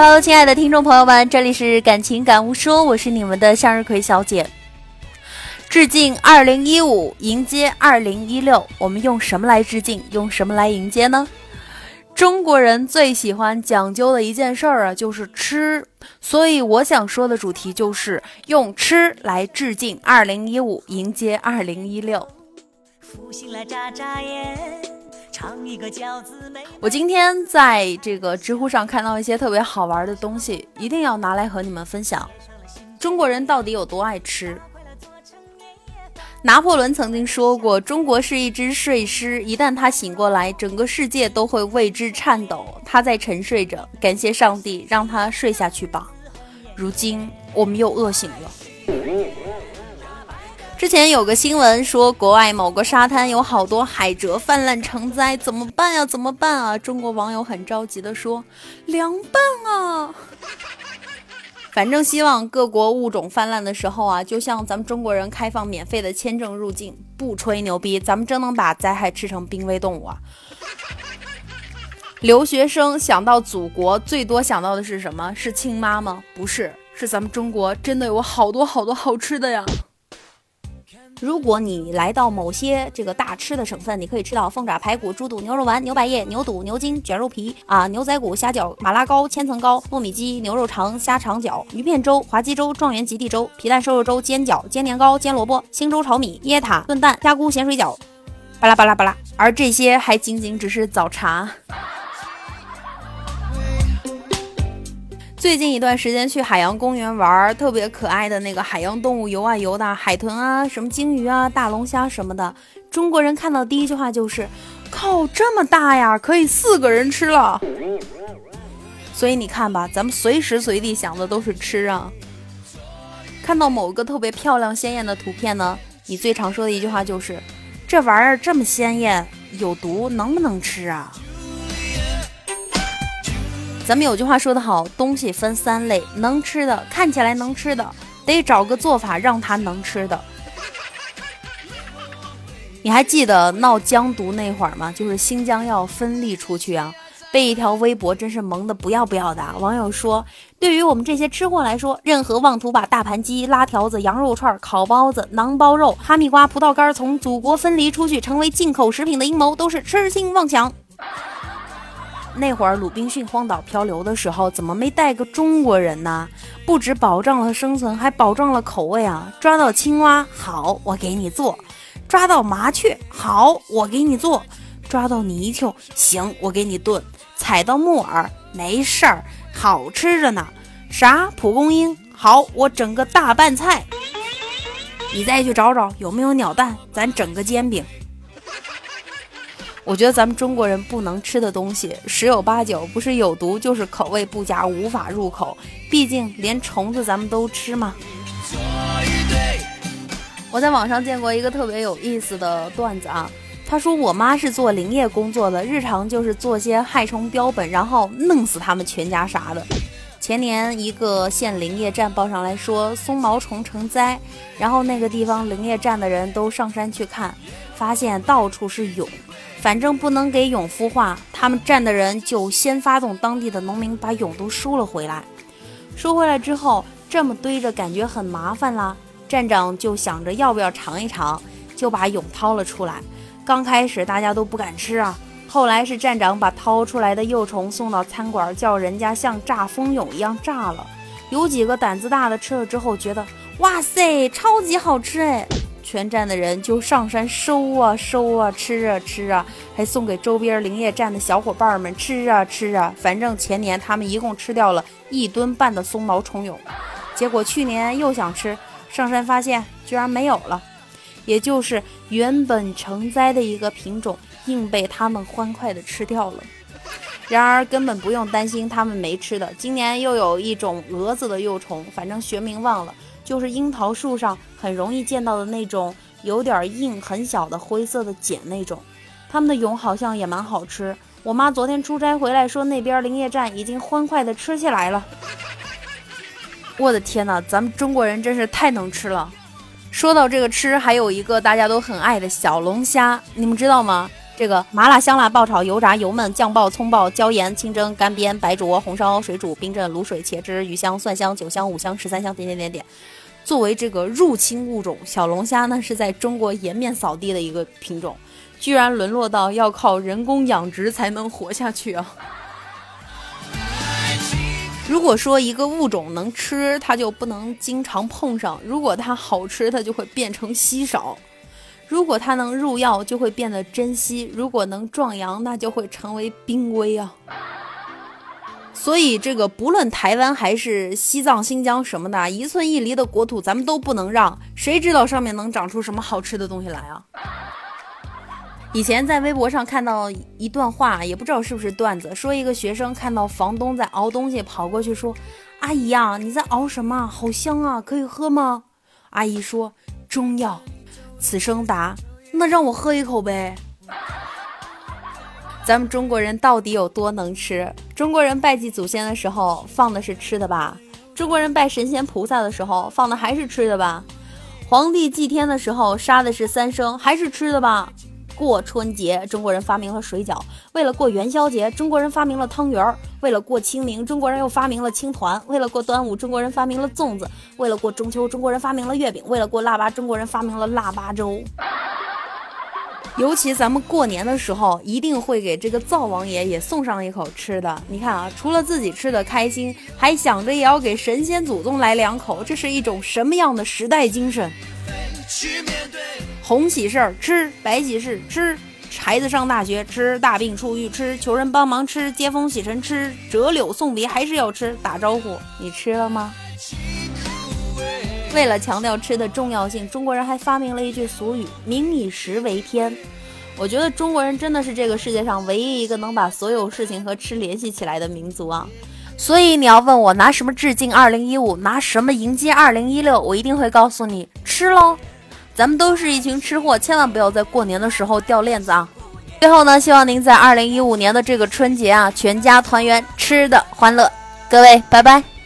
Hello，亲爱的听众朋友们，这里是感情感悟说，我是你们的向日葵小姐。致敬二零一五，迎接二零一六，我们用什么来致敬？用什么来迎接呢？中国人最喜欢讲究的一件事儿啊，就是吃。所以我想说的主题就是用吃来致敬二零一五，迎接二零一六。尝一个饺子我今天在这个知乎上看到一些特别好玩的东西，一定要拿来和你们分享。中国人到底有多爱吃？拿破仑曾经说过：“中国是一只睡狮，一旦他醒过来，整个世界都会为之颤抖。他在沉睡着，感谢上帝让他睡下去吧。”如今我们又饿醒了。之前有个新闻说，国外某个沙滩有好多海蜇泛滥成灾，怎么办呀？怎么办啊？中国网友很着急地说：“凉拌啊！” 反正希望各国物种泛滥的时候啊，就像咱们中国人开放免费的签证入境，不吹牛逼，咱们真能把灾害吃成濒危动物啊！留学生想到祖国，最多想到的是什么？是亲妈吗？不是，是咱们中国真的有好多好多好吃的呀！如果你来到某些这个大吃的省份，你可以吃到凤爪、排骨、猪肚、牛肉丸、牛百叶、牛肚、牛筋、卷肉皮啊、牛仔骨、虾饺、麻辣糕、千层糕、糯米鸡、牛肉肠、虾肠饺、鱼片粥、滑鸡粥、状元及第粥、皮蛋瘦肉粥、煎饺、煎年糕、煎萝卜、星洲炒米、椰塔炖蛋、虾菇咸水饺，巴拉巴拉巴拉。而这些还仅仅只是早茶。最近一段时间去海洋公园玩，特别可爱的那个海洋动物游啊游的海豚啊，什么鲸鱼啊、大龙虾什么的。中国人看到第一句话就是：“靠，这么大呀，可以四个人吃了。”所以你看吧，咱们随时随地想的都是吃啊。看到某个特别漂亮鲜艳的图片呢，你最常说的一句话就是：“这玩意儿这么鲜艳，有毒，能不能吃啊？”咱们有句话说得好，东西分三类，能吃的，看起来能吃的，得找个做法让它能吃的。你还记得闹疆独那会儿吗？就是新疆要分立出去啊，被一条微博真是萌的不要不要的。网友说，对于我们这些吃货来说，任何妄图把大盘鸡、拉条子、羊肉串、烤包子、馕包肉、哈密瓜、葡萄干从祖国分离出去成为进口食品的阴谋，都是痴心妄想。那会儿鲁滨逊荒岛漂流的时候，怎么没带个中国人呢？不止保障了生存，还保障了口味啊！抓到青蛙好，我给你做；抓到麻雀好，我给你做；抓到泥鳅行，我给你炖；踩到木耳没事儿，好吃着呢。啥蒲公英好，我整个大拌菜。你再去找找有没有鸟蛋，咱整个煎饼。我觉得咱们中国人不能吃的东西十有八九不是有毒，就是口味不佳，无法入口。毕竟连虫子咱们都吃嘛。我在网上见过一个特别有意思的段子啊，他说我妈是做林业工作的，日常就是做些害虫标本，然后弄死他们全家啥的。前年一个县林业站报上来说松毛虫成灾，然后那个地方林业站的人都上山去看，发现到处是蛹。反正不能给蛹孵化，他们站的人就先发动当地的农民把蛹都收了回来。收回来之后，这么堆着感觉很麻烦啦。站长就想着要不要尝一尝，就把蛹掏了出来。刚开始大家都不敢吃啊，后来是站长把掏出来的幼虫送到餐馆，叫人家像炸蜂蛹一样炸了。有几个胆子大的吃了之后，觉得哇塞，超级好吃哎。全站的人就上山收啊收啊吃啊吃啊，还送给周边林业站的小伙伴们吃啊吃啊。反正前年他们一共吃掉了一吨半的松毛虫蛹，结果去年又想吃，上山发现居然没有了，也就是原本成灾的一个品种，硬被他们欢快的吃掉了。然而根本不用担心他们没吃的，今年又有一种蛾子的幼虫，反正学名忘了。就是樱桃树上很容易见到的那种有点硬、很小的灰色的茧那种，他们的蛹好像也蛮好吃。我妈昨天出差回来，说那边林业站已经欢快的吃起来了。我的天哪，咱们中国人真是太能吃了。说到这个吃，还有一个大家都很爱的小龙虾，你们知道吗？这个麻辣、香辣、爆炒、油炸、油焖、酱爆、葱爆、椒盐、清蒸、干煸、白灼、红烧、水煮、冰镇、卤水、茄汁、鱼香、蒜香、酒香、五香、十三香，点点点点。作为这个入侵物种，小龙虾呢是在中国颜面扫地的一个品种，居然沦落到要靠人工养殖才能活下去啊！如果说一个物种能吃，它就不能经常碰上；如果它好吃，它就会变成稀少；如果它能入药，就会变得珍稀；如果能壮阳，那就会成为濒危啊！所以，这个不论台湾还是西藏、新疆什么的，一寸一厘的国土，咱们都不能让。谁知道上面能长出什么好吃的东西来啊？以前在微博上看到一段话，也不知道是不是段子，说一个学生看到房东在熬东西，跑过去说：“阿姨呀，你在熬什么？好香啊，可以喝吗？”阿姨说：“中药。”此生答：“那让我喝一口呗。”咱们中国人到底有多能吃？中国人拜祭祖先的时候放的是吃的吧？中国人拜神仙菩萨的时候放的还是吃的吧？皇帝祭天的时候杀的是三牲，还是吃的吧？过春节，中国人发明了水饺；为了过元宵节，中国人发明了汤圆儿；为了过清明，中国人又发明了青团；为了过端午，中国人发明了粽子；为了过中秋，中国人发明了月饼；为了过腊八，中国人发明了腊八粥。尤其咱们过年的时候，一定会给这个灶王爷也送上一口吃的。你看啊，除了自己吃的开心，还想着也要给神仙祖宗来两口，这是一种什么样的时代精神？红喜事儿吃，白喜事吃，孩子上大学吃，大病初愈吃，求人帮忙吃，接风洗尘吃，折柳送别还是要吃，打招呼你吃了吗？为了强调吃的重要性，中国人还发明了一句俗语：“民以食为天。”我觉得中国人真的是这个世界上唯一一个能把所有事情和吃联系起来的民族啊！所以你要问我拿什么致敬二零一五，拿什么迎接二零一六，我一定会告诉你吃喽！咱们都是一群吃货，千万不要在过年的时候掉链子啊！最后呢，希望您在二零一五年的这个春节啊，全家团圆，吃的欢乐。各位，拜拜。